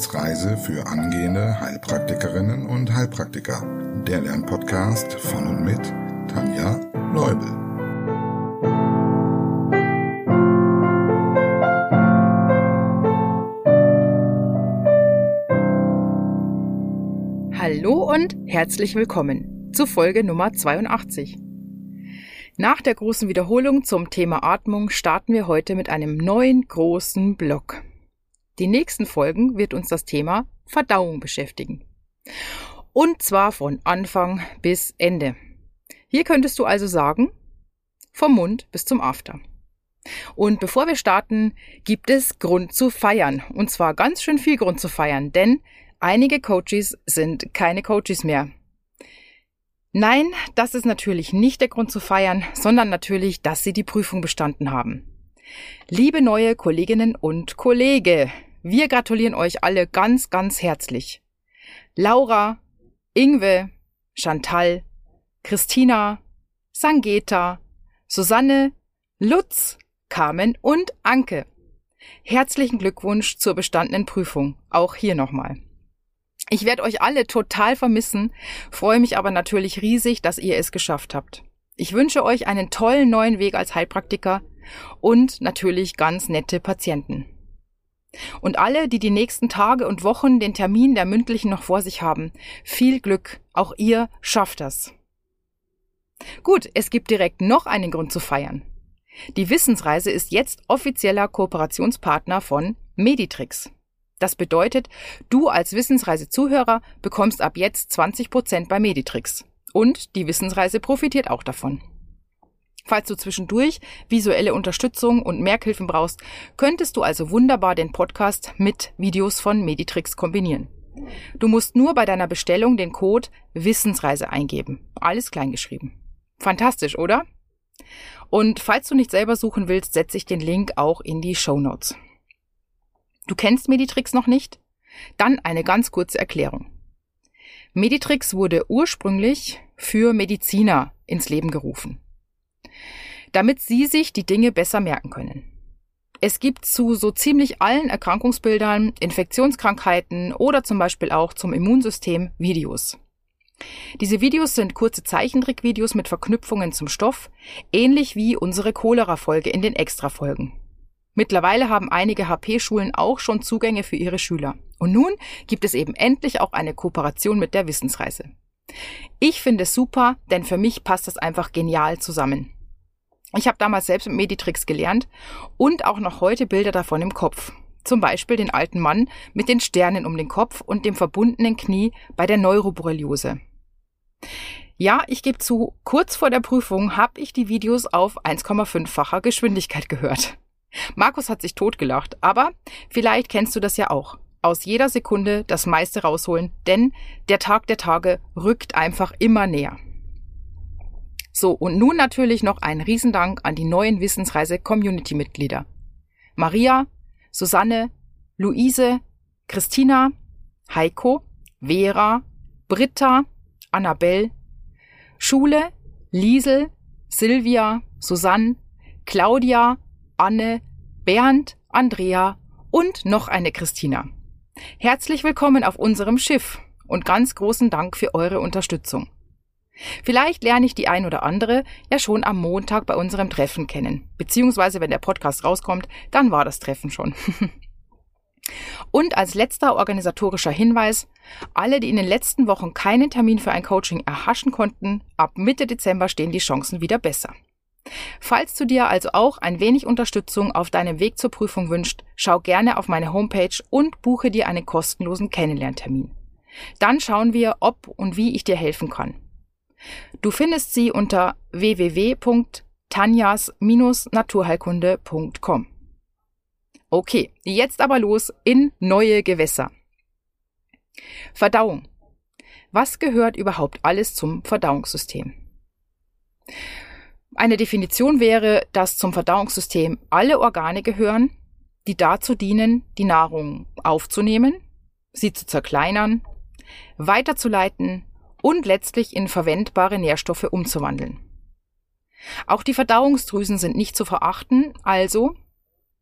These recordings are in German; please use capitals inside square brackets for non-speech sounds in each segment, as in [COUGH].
Wissensreise für angehende Heilpraktikerinnen und Heilpraktiker. Der Lernpodcast von und mit Tanja Leubel. Hallo und herzlich willkommen zu Folge Nummer 82. Nach der großen Wiederholung zum Thema Atmung starten wir heute mit einem neuen großen Block. Die nächsten Folgen wird uns das Thema Verdauung beschäftigen. Und zwar von Anfang bis Ende. Hier könntest du also sagen, vom Mund bis zum After. Und bevor wir starten, gibt es Grund zu feiern. Und zwar ganz schön viel Grund zu feiern, denn einige Coaches sind keine Coaches mehr. Nein, das ist natürlich nicht der Grund zu feiern, sondern natürlich, dass Sie die Prüfung bestanden haben. Liebe neue Kolleginnen und Kollege, wir gratulieren euch alle ganz, ganz herzlich. Laura, Ingwe, Chantal, Christina, Sangeta, Susanne, Lutz, Carmen und Anke. Herzlichen Glückwunsch zur bestandenen Prüfung, auch hier nochmal. Ich werde euch alle total vermissen, freue mich aber natürlich riesig, dass ihr es geschafft habt. Ich wünsche euch einen tollen neuen Weg als Heilpraktiker und natürlich ganz nette Patienten. Und alle, die die nächsten Tage und Wochen den Termin der mündlichen noch vor sich haben, viel Glück, auch ihr schafft das. Gut, es gibt direkt noch einen Grund zu feiern. Die Wissensreise ist jetzt offizieller Kooperationspartner von Meditrix. Das bedeutet, du als Wissensreise-Zuhörer bekommst ab jetzt 20 Prozent bei Meditrix. Und die Wissensreise profitiert auch davon. Falls du zwischendurch visuelle Unterstützung und Merkhilfen brauchst, könntest du also wunderbar den Podcast mit Videos von Meditrix kombinieren. Du musst nur bei deiner Bestellung den Code Wissensreise eingeben. Alles kleingeschrieben. Fantastisch, oder? Und falls du nicht selber suchen willst, setze ich den Link auch in die Show Notes. Du kennst Meditrix noch nicht? Dann eine ganz kurze Erklärung. Meditrix wurde ursprünglich für Mediziner ins Leben gerufen, damit sie sich die Dinge besser merken können. Es gibt zu so ziemlich allen Erkrankungsbildern, Infektionskrankheiten oder zum Beispiel auch zum Immunsystem Videos. Diese Videos sind kurze Zeichentrickvideos mit Verknüpfungen zum Stoff, ähnlich wie unsere Cholera-Folge in den Extra-Folgen. Mittlerweile haben einige HP-Schulen auch schon Zugänge für ihre Schüler. Und nun gibt es eben endlich auch eine Kooperation mit der Wissensreise. Ich finde es super, denn für mich passt das einfach genial zusammen. Ich habe damals selbst mit Meditrix gelernt und auch noch heute Bilder davon im Kopf. Zum Beispiel den alten Mann mit den Sternen um den Kopf und dem verbundenen Knie bei der Neuroborreliose. Ja, ich gebe zu, kurz vor der Prüfung habe ich die Videos auf 1,5-facher Geschwindigkeit gehört. Markus hat sich totgelacht, aber vielleicht kennst du das ja auch. Aus jeder Sekunde das meiste rausholen, denn der Tag der Tage rückt einfach immer näher. So, und nun natürlich noch ein Riesendank an die neuen Wissensreise-Community-Mitglieder. Maria, Susanne, Luise, Christina, Heiko, Vera, Britta, Annabelle, Schule, Liesel, Silvia, Susanne, Claudia, Anne, Bernd, Andrea und noch eine Christina. Herzlich willkommen auf unserem Schiff und ganz großen Dank für eure Unterstützung. Vielleicht lerne ich die ein oder andere ja schon am Montag bei unserem Treffen kennen. Beziehungsweise, wenn der Podcast rauskommt, dann war das Treffen schon. [LAUGHS] Und als letzter organisatorischer Hinweis, alle, die in den letzten Wochen keinen Termin für ein Coaching erhaschen konnten, ab Mitte Dezember stehen die Chancen wieder besser. Falls du dir also auch ein wenig Unterstützung auf deinem Weg zur Prüfung wünscht, schau gerne auf meine Homepage und buche dir einen kostenlosen Kennenlerntermin. Dann schauen wir, ob und wie ich dir helfen kann. Du findest sie unter www.tanjas-naturheilkunde.com. Okay, jetzt aber los in neue Gewässer. Verdauung. Was gehört überhaupt alles zum Verdauungssystem? Eine Definition wäre, dass zum Verdauungssystem alle Organe gehören, die dazu dienen, die Nahrung aufzunehmen, sie zu zerkleinern, weiterzuleiten und letztlich in verwendbare Nährstoffe umzuwandeln. Auch die Verdauungsdrüsen sind nicht zu verachten, also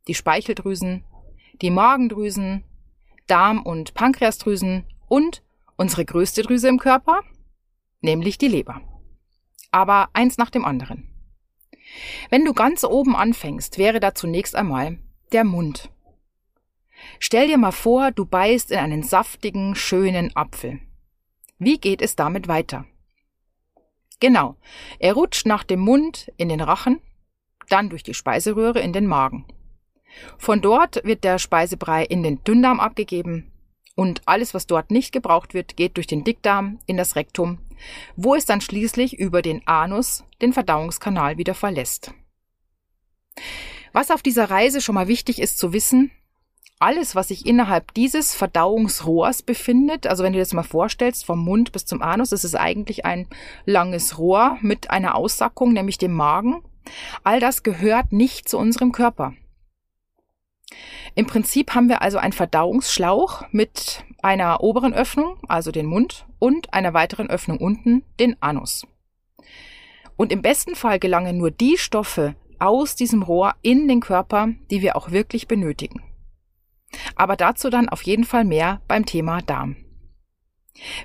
die Speicheldrüsen, die Magendrüsen, Darm- und Pankreasdrüsen und unsere größte Drüse im Körper, nämlich die Leber. Aber eins nach dem anderen. Wenn du ganz oben anfängst, wäre da zunächst einmal der Mund. Stell dir mal vor, du beißt in einen saftigen, schönen Apfel. Wie geht es damit weiter? Genau, er rutscht nach dem Mund in den Rachen, dann durch die Speiseröhre in den Magen. Von dort wird der Speisebrei in den Dünndarm abgegeben und alles, was dort nicht gebraucht wird, geht durch den Dickdarm in das Rektum, wo es dann schließlich über den Anus den Verdauungskanal wieder verlässt. Was auf dieser Reise schon mal wichtig ist zu wissen, alles, was sich innerhalb dieses Verdauungsrohrs befindet, also wenn du dir das mal vorstellst, vom Mund bis zum Anus, das ist eigentlich ein langes Rohr mit einer Aussackung, nämlich dem Magen. All das gehört nicht zu unserem Körper. Im Prinzip haben wir also einen Verdauungsschlauch mit einer oberen Öffnung, also den Mund, und einer weiteren Öffnung unten, den Anus. Und im besten Fall gelangen nur die Stoffe aus diesem Rohr in den Körper, die wir auch wirklich benötigen. Aber dazu dann auf jeden Fall mehr beim Thema Darm.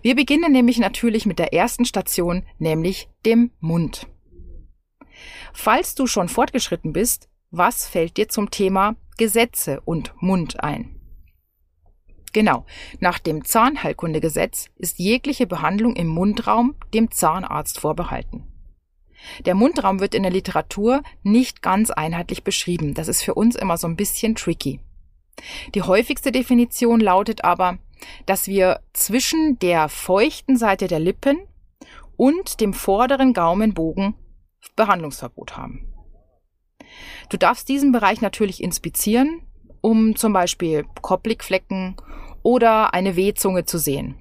Wir beginnen nämlich natürlich mit der ersten Station, nämlich dem Mund. Falls du schon fortgeschritten bist, was fällt dir zum Thema Gesetze und Mund ein? Genau, nach dem Zahnheilkundegesetz ist jegliche Behandlung im Mundraum dem Zahnarzt vorbehalten. Der Mundraum wird in der Literatur nicht ganz einheitlich beschrieben. Das ist für uns immer so ein bisschen tricky. Die häufigste Definition lautet aber, dass wir zwischen der feuchten Seite der Lippen und dem vorderen Gaumenbogen Behandlungsverbot haben. Du darfst diesen Bereich natürlich inspizieren, um zum Beispiel Koplikflecken oder eine Wehzunge zu sehen.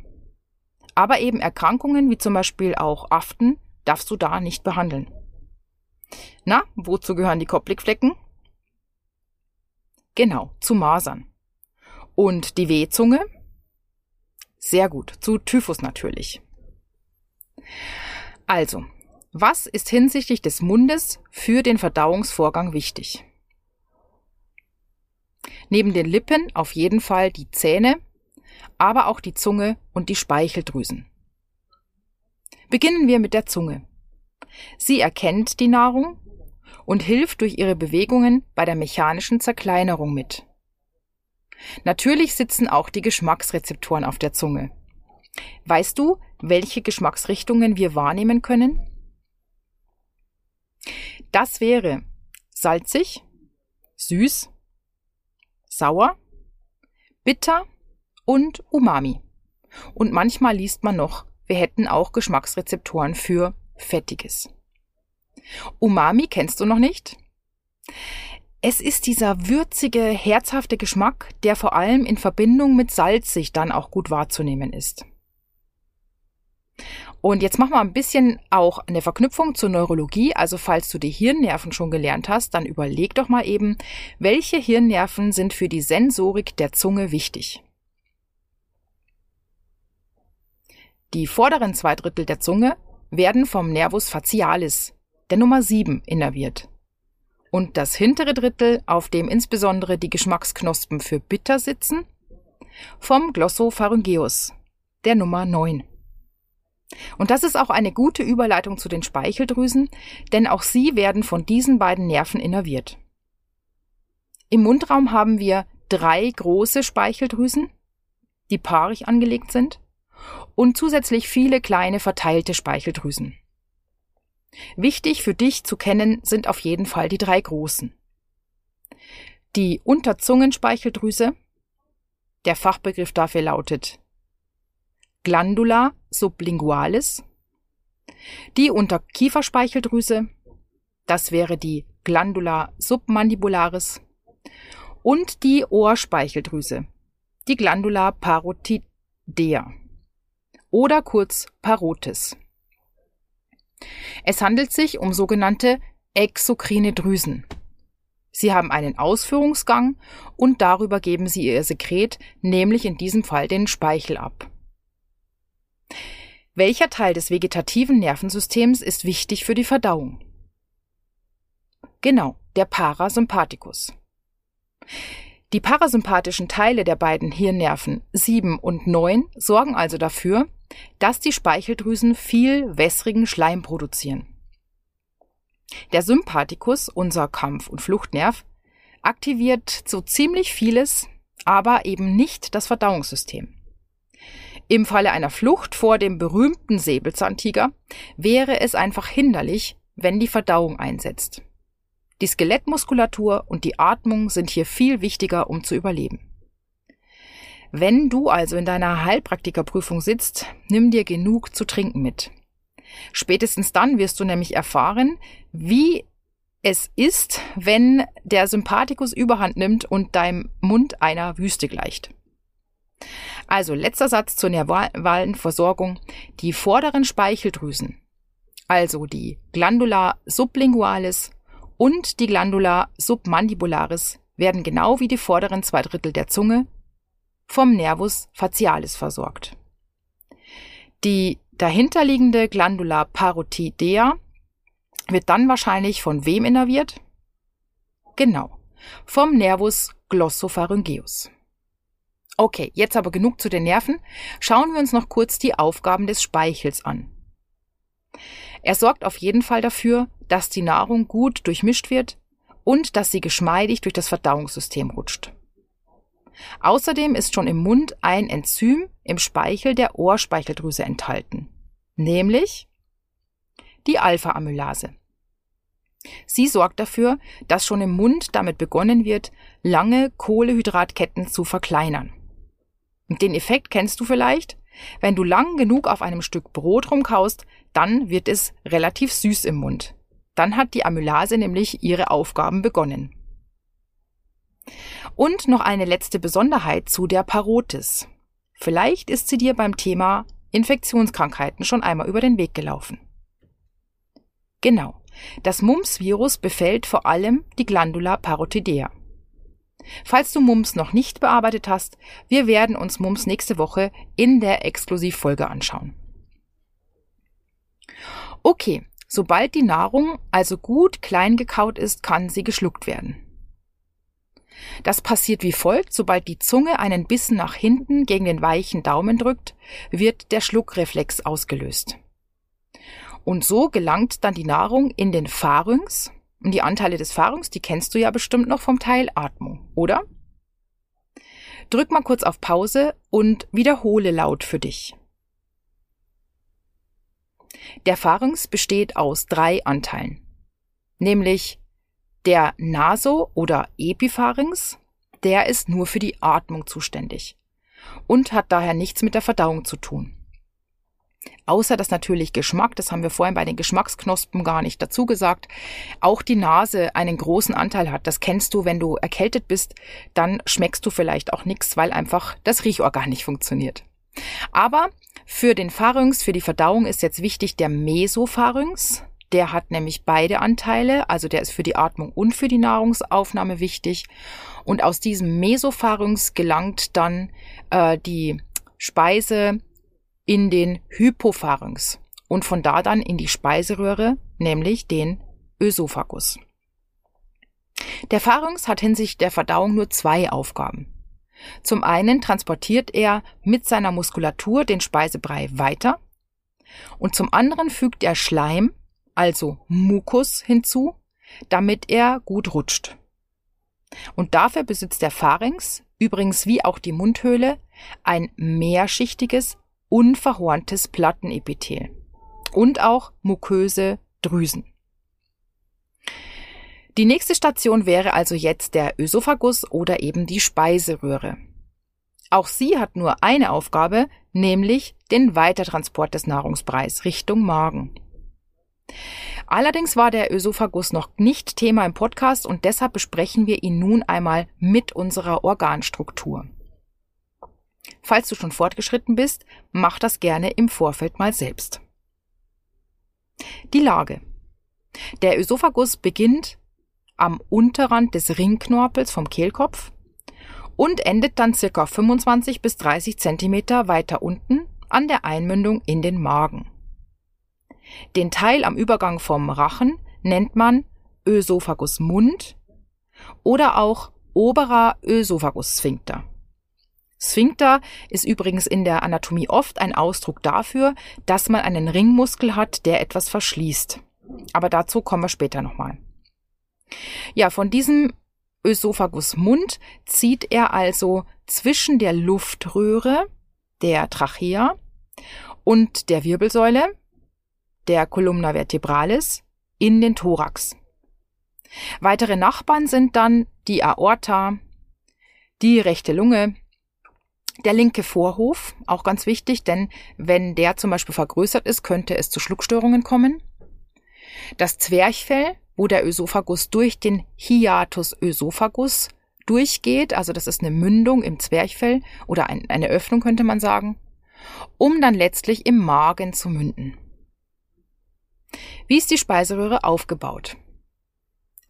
Aber eben Erkrankungen wie zum Beispiel auch Aften darfst du da nicht behandeln. Na, wozu gehören die Koplikflecken? Genau, zu Masern. Und die Wehzunge? Sehr gut, zu Typhus natürlich. Also, was ist hinsichtlich des Mundes für den Verdauungsvorgang wichtig? Neben den Lippen auf jeden Fall die Zähne, aber auch die Zunge und die Speicheldrüsen. Beginnen wir mit der Zunge. Sie erkennt die Nahrung und hilft durch ihre Bewegungen bei der mechanischen Zerkleinerung mit. Natürlich sitzen auch die Geschmacksrezeptoren auf der Zunge. Weißt du, welche Geschmacksrichtungen wir wahrnehmen können? Das wäre salzig, süß, sauer, bitter und umami. Und manchmal liest man noch, wir hätten auch Geschmacksrezeptoren für fettiges. Umami kennst du noch nicht? Es ist dieser würzige, herzhafte Geschmack, der vor allem in Verbindung mit salzig dann auch gut wahrzunehmen ist. Und jetzt machen wir ein bisschen auch eine Verknüpfung zur Neurologie. Also falls du die Hirnnerven schon gelernt hast, dann überleg doch mal eben, welche Hirnnerven sind für die Sensorik der Zunge wichtig. Die vorderen zwei Drittel der Zunge werden vom Nervus facialis, der Nummer 7, innerviert. Und das hintere Drittel, auf dem insbesondere die Geschmacksknospen für bitter sitzen, vom Glossopharyngeus, der Nummer 9. Und das ist auch eine gute Überleitung zu den Speicheldrüsen, denn auch sie werden von diesen beiden Nerven innerviert. Im Mundraum haben wir drei große Speicheldrüsen, die paarig angelegt sind, und zusätzlich viele kleine verteilte Speicheldrüsen. Wichtig für dich zu kennen sind auf jeden Fall die drei großen. Die Unterzungenspeicheldrüse, der Fachbegriff dafür lautet Glandula sublingualis, die Unterkieferspeicheldrüse, das wäre die Glandula submandibularis und die Ohrspeicheldrüse, die Glandula parotidea oder kurz Parotis. Es handelt sich um sogenannte exokrine Drüsen. Sie haben einen Ausführungsgang und darüber geben sie ihr Sekret, nämlich in diesem Fall den Speichel ab. Welcher Teil des vegetativen Nervensystems ist wichtig für die Verdauung? Genau, der Parasympathikus. Die parasympathischen Teile der beiden Hirnnerven 7 und 9 sorgen also dafür, dass die Speicheldrüsen viel wässrigen Schleim produzieren. Der Sympathikus, unser Kampf- und Fluchtnerv, aktiviert so ziemlich vieles, aber eben nicht das Verdauungssystem. Im Falle einer Flucht vor dem berühmten Säbelzahntiger wäre es einfach hinderlich, wenn die Verdauung einsetzt. Die Skelettmuskulatur und die Atmung sind hier viel wichtiger, um zu überleben. Wenn du also in deiner Heilpraktikerprüfung sitzt, nimm dir genug zu trinken mit. Spätestens dann wirst du nämlich erfahren, wie es ist, wenn der Sympathikus überhand nimmt und deinem Mund einer Wüste gleicht. Also letzter Satz zur nervalen Versorgung. Die vorderen Speicheldrüsen, also die Glandula sublingualis und die Glandula submandibularis, werden genau wie die vorderen zwei Drittel der Zunge vom Nervus facialis versorgt. Die dahinterliegende Glandula parotidea wird dann wahrscheinlich von wem innerviert? Genau, vom Nervus glossopharyngeus. Okay, jetzt aber genug zu den Nerven. Schauen wir uns noch kurz die Aufgaben des Speichels an. Er sorgt auf jeden Fall dafür, dass die Nahrung gut durchmischt wird und dass sie geschmeidig durch das Verdauungssystem rutscht. Außerdem ist schon im Mund ein Enzym im Speichel der Ohrspeicheldrüse enthalten, nämlich die Alpha-Amylase. Sie sorgt dafür, dass schon im Mund damit begonnen wird, lange Kohlehydratketten zu verkleinern. Den Effekt kennst du vielleicht? Wenn du lang genug auf einem Stück Brot rumkaust, dann wird es relativ süß im Mund. Dann hat die Amylase nämlich ihre Aufgaben begonnen. Und noch eine letzte Besonderheit zu der Parotis. Vielleicht ist sie dir beim Thema Infektionskrankheiten schon einmal über den Weg gelaufen. Genau. Das Mumps-Virus befällt vor allem die Glandula parotidea. Falls du Mumps noch nicht bearbeitet hast, wir werden uns Mumps nächste Woche in der Exklusivfolge anschauen. Okay, sobald die Nahrung also gut klein gekaut ist, kann sie geschluckt werden. Das passiert wie folgt, sobald die Zunge einen Bissen nach hinten gegen den weichen Daumen drückt, wird der Schluckreflex ausgelöst. Und so gelangt dann die Nahrung in den Pharynx. Und die Anteile des Pharynx, die kennst du ja bestimmt noch vom Teil Atmung, oder? Drück mal kurz auf Pause und wiederhole laut für dich. Der Pharynx besteht aus drei Anteilen, nämlich der Naso- oder Epipharynx, der ist nur für die Atmung zuständig und hat daher nichts mit der Verdauung zu tun. Außer dass natürlich Geschmack, das haben wir vorhin bei den Geschmacksknospen gar nicht dazu gesagt, auch die Nase einen großen Anteil hat. Das kennst du, wenn du erkältet bist, dann schmeckst du vielleicht auch nichts, weil einfach das Riechorgan nicht funktioniert. Aber für den Pharynx, für die Verdauung ist jetzt wichtig der Mesopharynx. Der hat nämlich beide Anteile, also der ist für die Atmung und für die Nahrungsaufnahme wichtig. Und aus diesem Mesopharynx gelangt dann äh, die Speise in den Hypopharynx und von da dann in die Speiseröhre, nämlich den Ösophagus. Der Pharynx hat hinsichtlich der Verdauung nur zwei Aufgaben. Zum einen transportiert er mit seiner Muskulatur den Speisebrei weiter und zum anderen fügt er Schleim, also Mukus, hinzu, damit er gut rutscht. Und dafür besitzt der Pharynx, übrigens wie auch die Mundhöhle, ein mehrschichtiges unverhorntes Plattenepithel und auch muköse Drüsen. Die nächste Station wäre also jetzt der Ösophagus oder eben die Speiseröhre. Auch sie hat nur eine Aufgabe, nämlich den Weitertransport des Nahrungspreis Richtung Magen. Allerdings war der Ösophagus noch nicht Thema im Podcast und deshalb besprechen wir ihn nun einmal mit unserer Organstruktur. Falls du schon fortgeschritten bist, mach das gerne im Vorfeld mal selbst. Die Lage. Der Ösophagus beginnt am Unterrand des Ringknorpels vom Kehlkopf und endet dann circa 25 bis 30 Zentimeter weiter unten an der Einmündung in den Magen. Den Teil am Übergang vom Rachen nennt man Ösophagusmund oder auch oberer Ösophagus-Sphinkter. Sphinkter ist übrigens in der Anatomie oft ein Ausdruck dafür, dass man einen Ringmuskel hat, der etwas verschließt. Aber dazu kommen wir später nochmal. Ja, von diesem Ösophagusmund zieht er also zwischen der Luftröhre, der Trachea und der Wirbelsäule, der Columna vertebralis, in den Thorax. Weitere Nachbarn sind dann die Aorta, die rechte Lunge, der linke Vorhof, auch ganz wichtig, denn wenn der zum Beispiel vergrößert ist, könnte es zu Schluckstörungen kommen. Das Zwerchfell, wo der Ösophagus durch den Hiatus Ösophagus durchgeht, also das ist eine Mündung im Zwerchfell oder ein, eine Öffnung könnte man sagen, um dann letztlich im Magen zu münden. Wie ist die Speiseröhre aufgebaut?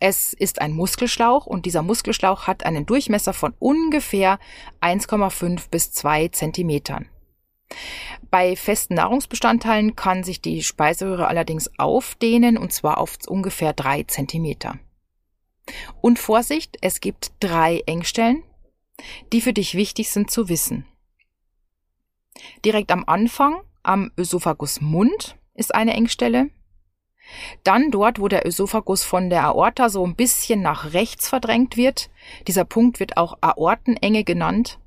Es ist ein Muskelschlauch und dieser Muskelschlauch hat einen Durchmesser von ungefähr 1,5 bis 2 Zentimetern. Bei festen Nahrungsbestandteilen kann sich die Speiseröhre allerdings aufdehnen und zwar auf ungefähr 3 Zentimeter. Und Vorsicht, es gibt drei Engstellen, die für dich wichtig sind zu wissen. Direkt am Anfang, am Ösophagusmund, ist eine Engstelle. Dann dort, wo der Ösophagus von der Aorta so ein bisschen nach rechts verdrängt wird. Dieser Punkt wird auch Aortenenge genannt.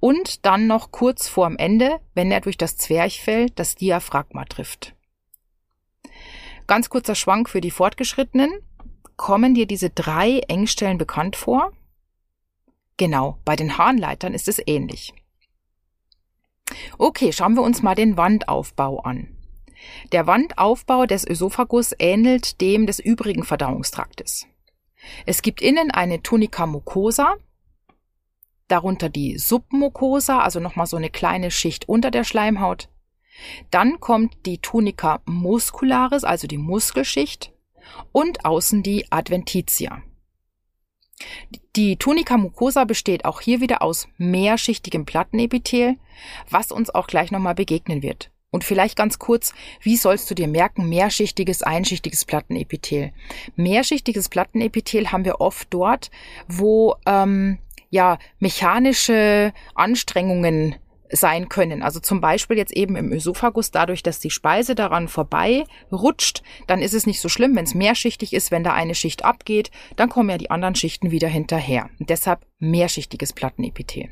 Und dann noch kurz vorm Ende, wenn er durch das Zwerchfell das Diaphragma trifft. Ganz kurzer Schwank für die Fortgeschrittenen. Kommen dir diese drei Engstellen bekannt vor? Genau, bei den Harnleitern ist es ähnlich. Okay, schauen wir uns mal den Wandaufbau an. Der Wandaufbau des Ösophagus ähnelt dem des übrigen Verdauungstraktes. Es gibt innen eine Tunica mucosa, darunter die Submucosa, also nochmal so eine kleine Schicht unter der Schleimhaut. Dann kommt die Tunica muscularis, also die Muskelschicht, und außen die Adventitia. Die Tunica mucosa besteht auch hier wieder aus mehrschichtigem Plattenepithel, was uns auch gleich nochmal begegnen wird. Und vielleicht ganz kurz, wie sollst du dir merken, mehrschichtiges, einschichtiges Plattenepithel? Mehrschichtiges Plattenepithel haben wir oft dort, wo ähm, ja mechanische Anstrengungen sein können. Also zum Beispiel jetzt eben im Ösophagus, dadurch, dass die Speise daran vorbei rutscht, dann ist es nicht so schlimm, wenn es mehrschichtig ist, wenn da eine Schicht abgeht, dann kommen ja die anderen Schichten wieder hinterher. Und deshalb mehrschichtiges Plattenepithel.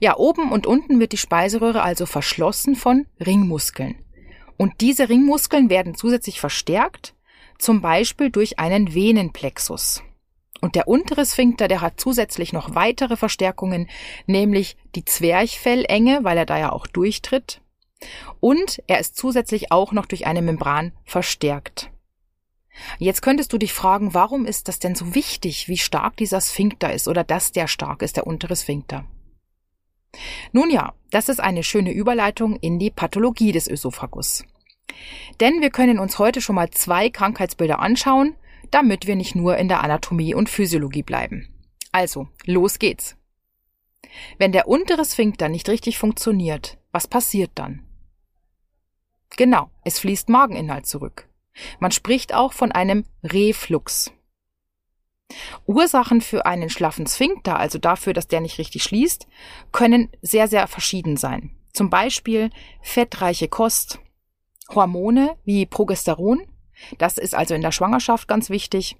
Ja, oben und unten wird die Speiseröhre also verschlossen von Ringmuskeln. Und diese Ringmuskeln werden zusätzlich verstärkt, zum Beispiel durch einen Venenplexus. Und der untere Sphinkter, der hat zusätzlich noch weitere Verstärkungen, nämlich die Zwerchfellenge, weil er da ja auch durchtritt. Und er ist zusätzlich auch noch durch eine Membran verstärkt. Jetzt könntest du dich fragen, warum ist das denn so wichtig, wie stark dieser Sphinkter ist oder dass der stark ist, der untere Sphinkter? Nun ja, das ist eine schöne Überleitung in die Pathologie des Ösophagus. Denn wir können uns heute schon mal zwei Krankheitsbilder anschauen, damit wir nicht nur in der Anatomie und Physiologie bleiben. Also, los geht's. Wenn der untere Sphinkter nicht richtig funktioniert, was passiert dann? Genau, es fließt Mageninhalt zurück. Man spricht auch von einem Reflux. Ursachen für einen schlaffen Sphinkter, also dafür, dass der nicht richtig schließt, können sehr, sehr verschieden sein. Zum Beispiel fettreiche Kost, Hormone wie Progesteron, das ist also in der Schwangerschaft ganz wichtig,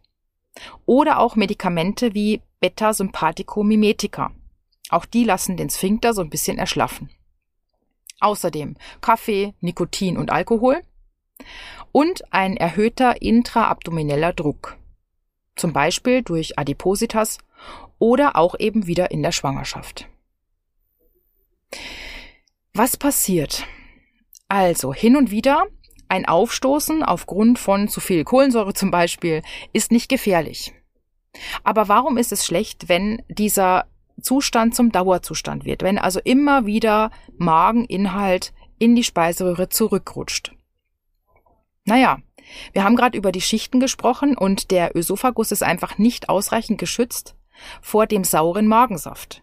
oder auch Medikamente wie Beta-Sympathico-Mimetika. Auch die lassen den Sphinkter so ein bisschen erschlaffen. Außerdem Kaffee, Nikotin und Alkohol und ein erhöhter intraabdomineller Druck zum Beispiel durch Adipositas oder auch eben wieder in der Schwangerschaft. Was passiert? Also hin und wieder ein Aufstoßen aufgrund von zu viel Kohlensäure zum Beispiel ist nicht gefährlich. Aber warum ist es schlecht, wenn dieser Zustand zum Dauerzustand wird, wenn also immer wieder Mageninhalt in die Speiseröhre zurückrutscht? Naja, wir haben gerade über die Schichten gesprochen und der Ösophagus ist einfach nicht ausreichend geschützt vor dem sauren Magensaft.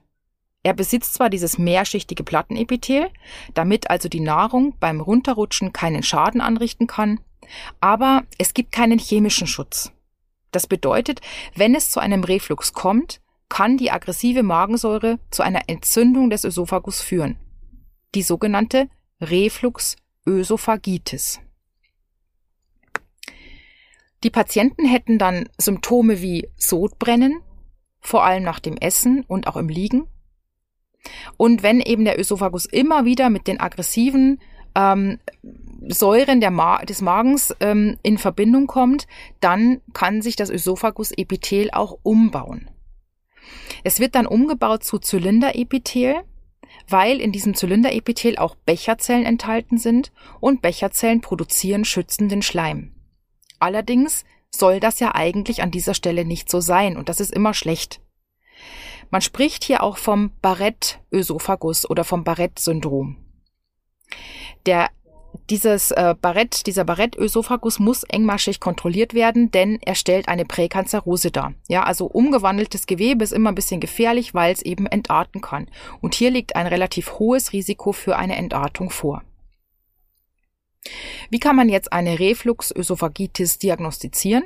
Er besitzt zwar dieses mehrschichtige Plattenepithel, damit also die Nahrung beim Runterrutschen keinen Schaden anrichten kann, aber es gibt keinen chemischen Schutz. Das bedeutet, wenn es zu einem Reflux kommt, kann die aggressive Magensäure zu einer Entzündung des Ösophagus führen. Die sogenannte Refluxösophagitis. Die Patienten hätten dann Symptome wie Sodbrennen, vor allem nach dem Essen und auch im Liegen. Und wenn eben der Ösophagus immer wieder mit den aggressiven ähm, Säuren Ma des Magens ähm, in Verbindung kommt, dann kann sich das Ösophagusepithel auch umbauen. Es wird dann umgebaut zu Zylinderepithel, weil in diesem Zylinderepithel auch Becherzellen enthalten sind und Becherzellen produzieren schützenden Schleim. Allerdings soll das ja eigentlich an dieser Stelle nicht so sein und das ist immer schlecht. Man spricht hier auch vom Barrett-Ösophagus oder vom Barrett-Syndrom. Der dieses äh, Barrett, dieser Barrett-Ösophagus muss engmaschig kontrolliert werden, denn er stellt eine Präkanzerose dar. Ja, also umgewandeltes Gewebe ist immer ein bisschen gefährlich, weil es eben entarten kann. Und hier liegt ein relativ hohes Risiko für eine Entartung vor. Wie kann man jetzt eine Refluxösophagitis diagnostizieren?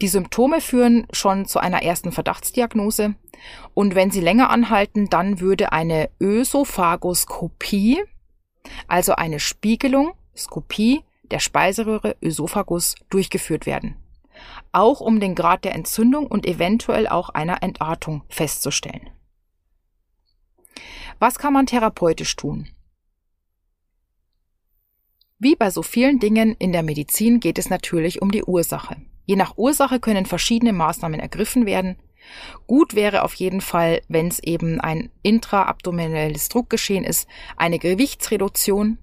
Die Symptome führen schon zu einer ersten Verdachtsdiagnose und wenn sie länger anhalten, dann würde eine Ösophagoskopie also eine Spiegelung, Skopie der Speiseröhre Ösophagus durchgeführt werden. Auch um den Grad der Entzündung und eventuell auch einer Entartung festzustellen. Was kann man therapeutisch tun? Wie bei so vielen Dingen in der Medizin geht es natürlich um die Ursache. Je nach Ursache können verschiedene Maßnahmen ergriffen werden, Gut wäre auf jeden Fall, wenn es eben ein intraabdominelles Druckgeschehen ist, eine Gewichtsreduktion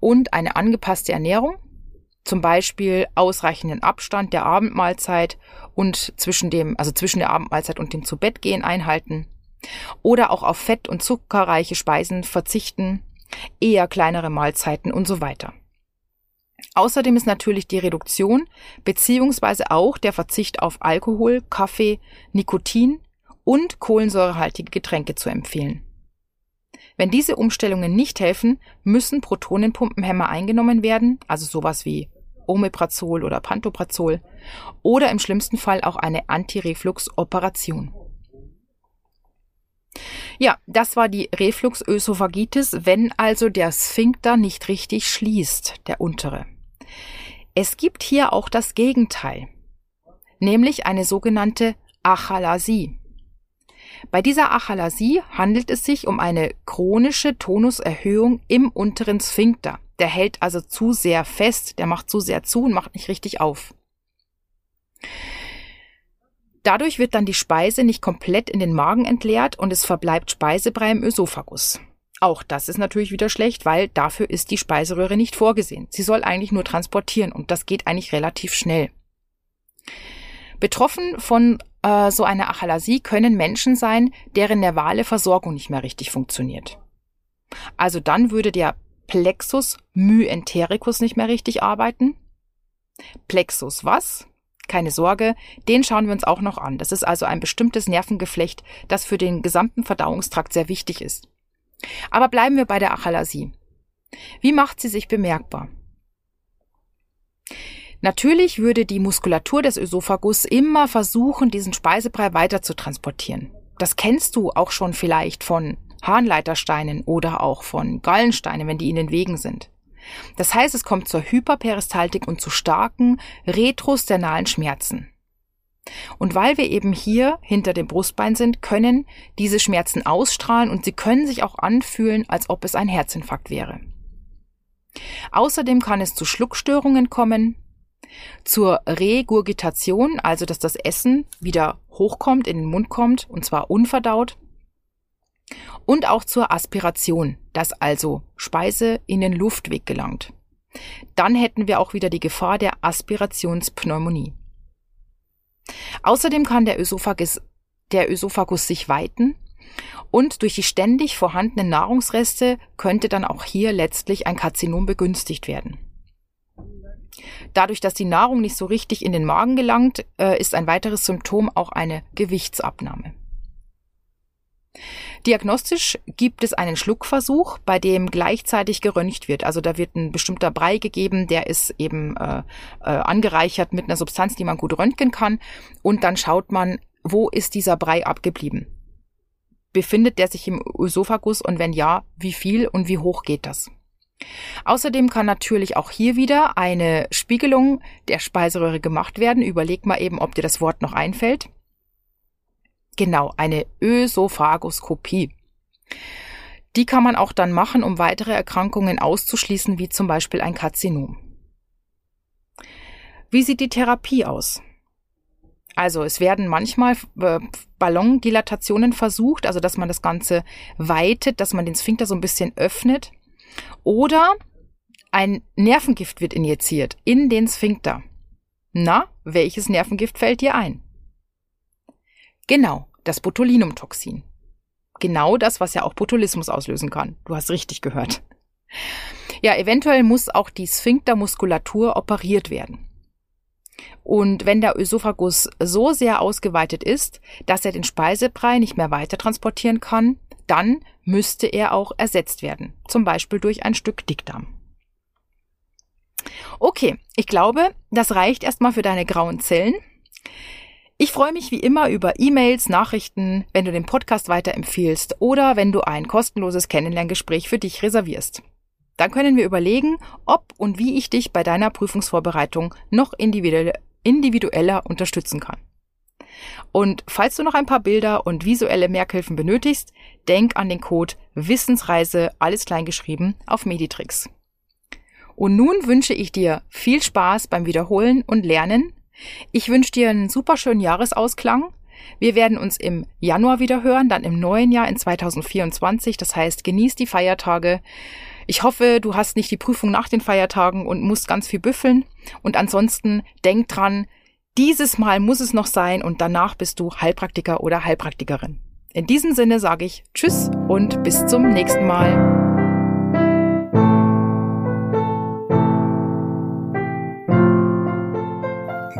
und eine angepasste Ernährung, zum Beispiel ausreichenden Abstand der Abendmahlzeit und zwischen dem, also zwischen der Abendmahlzeit und dem Zubettgehen einhalten oder auch auf fett- und zuckerreiche Speisen verzichten, eher kleinere Mahlzeiten und so weiter. Außerdem ist natürlich die Reduktion beziehungsweise auch der Verzicht auf Alkohol, Kaffee, Nikotin und kohlensäurehaltige Getränke zu empfehlen. Wenn diese Umstellungen nicht helfen, müssen Protonenpumpenhämmer eingenommen werden, also sowas wie Omeprazol oder Pantoprazol, oder im schlimmsten Fall auch eine Antireflux-Operation. Ja, das war die Refluxösophagitis, wenn also der Sphinkter nicht richtig schließt, der untere. Es gibt hier auch das Gegenteil, nämlich eine sogenannte Achalasie. Bei dieser Achalasie handelt es sich um eine chronische Tonuserhöhung im unteren Sphinkter. Der hält also zu sehr fest, der macht zu sehr zu und macht nicht richtig auf. Dadurch wird dann die Speise nicht komplett in den Magen entleert und es verbleibt Speisebrei im Ösophagus. Auch das ist natürlich wieder schlecht, weil dafür ist die Speiseröhre nicht vorgesehen. Sie soll eigentlich nur transportieren und das geht eigentlich relativ schnell. Betroffen von äh, so einer Achalasie können Menschen sein, deren nervale Versorgung nicht mehr richtig funktioniert. Also dann würde der Plexus myentericus nicht mehr richtig arbeiten. Plexus was? Keine Sorge, den schauen wir uns auch noch an. Das ist also ein bestimmtes Nervengeflecht, das für den gesamten Verdauungstrakt sehr wichtig ist. Aber bleiben wir bei der Achalasie. Wie macht sie sich bemerkbar? Natürlich würde die Muskulatur des Ösophagus immer versuchen, diesen Speisebrei weiter zu transportieren. Das kennst du auch schon vielleicht von Harnleitersteinen oder auch von Gallensteinen, wenn die in den Wegen sind. Das heißt, es kommt zur Hyperperistaltik und zu starken retrosternalen Schmerzen. Und weil wir eben hier hinter dem Brustbein sind, können diese Schmerzen ausstrahlen und sie können sich auch anfühlen, als ob es ein Herzinfarkt wäre. Außerdem kann es zu Schluckstörungen kommen, zur Regurgitation, also dass das Essen wieder hochkommt, in den Mund kommt, und zwar unverdaut, und auch zur Aspiration, dass also Speise in den Luftweg gelangt. Dann hätten wir auch wieder die Gefahr der Aspirationspneumonie. Außerdem kann der Ösophagus, der Ösophagus sich weiten und durch die ständig vorhandenen Nahrungsreste könnte dann auch hier letztlich ein Karzinom begünstigt werden. Dadurch, dass die Nahrung nicht so richtig in den Magen gelangt, äh, ist ein weiteres Symptom auch eine Gewichtsabnahme. Diagnostisch gibt es einen Schluckversuch, bei dem gleichzeitig geröntgt wird. Also da wird ein bestimmter Brei gegeben, der ist eben äh, äh, angereichert mit einer Substanz, die man gut röntgen kann. Und dann schaut man, wo ist dieser Brei abgeblieben? Befindet der sich im Ösophagus und wenn ja, wie viel und wie hoch geht das? Außerdem kann natürlich auch hier wieder eine Spiegelung der Speiseröhre gemacht werden. Überleg mal eben, ob dir das Wort noch einfällt. Genau, eine Ösophagoskopie. Die kann man auch dann machen, um weitere Erkrankungen auszuschließen, wie zum Beispiel ein Karzinom. Wie sieht die Therapie aus? Also es werden manchmal äh, Ballondilatationen versucht, also dass man das Ganze weitet, dass man den Sphinkter so ein bisschen öffnet. Oder ein Nervengift wird injiziert in den Sphinkter. Na, welches Nervengift fällt dir ein? Genau, das Botulinumtoxin. Genau das, was ja auch Botulismus auslösen kann. Du hast richtig gehört. Ja, eventuell muss auch die Sphinktermuskulatur operiert werden. Und wenn der Ösophagus so sehr ausgeweitet ist, dass er den Speisebrei nicht mehr weiter transportieren kann, dann müsste er auch ersetzt werden, zum Beispiel durch ein Stück Dickdarm. Okay, ich glaube, das reicht erstmal für deine grauen Zellen. Ich freue mich wie immer über E-Mails, Nachrichten, wenn du den Podcast weiterempfiehlst oder wenn du ein kostenloses Kennenlerngespräch für dich reservierst. Dann können wir überlegen, ob und wie ich dich bei deiner Prüfungsvorbereitung noch individueller unterstützen kann. Und falls du noch ein paar Bilder und visuelle Merkhilfen benötigst, denk an den Code Wissensreise, alles klein geschrieben, auf Meditrix. Und nun wünsche ich dir viel Spaß beim Wiederholen und Lernen ich wünsche dir einen super schönen Jahresausklang. Wir werden uns im Januar wieder hören, dann im neuen Jahr in 2024. Das heißt, genieß die Feiertage. Ich hoffe, du hast nicht die Prüfung nach den Feiertagen und musst ganz viel büffeln. Und ansonsten denk dran, dieses Mal muss es noch sein und danach bist du Heilpraktiker oder Heilpraktikerin. In diesem Sinne sage ich Tschüss und bis zum nächsten Mal.